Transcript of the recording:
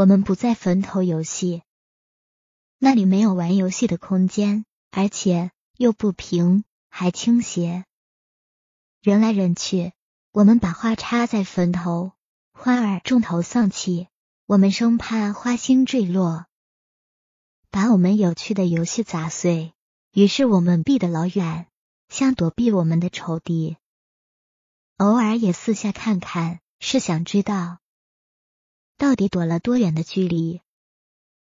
我们不在坟头游戏，那里没有玩游戏的空间，而且又不平，还倾斜。人来人去，我们把花插在坟头，花儿重头丧气，我们生怕花心坠落，把我们有趣的游戏砸碎。于是我们避得老远，像躲避我们的仇敌。偶尔也四下看看，是想知道到底躲了多远的距离。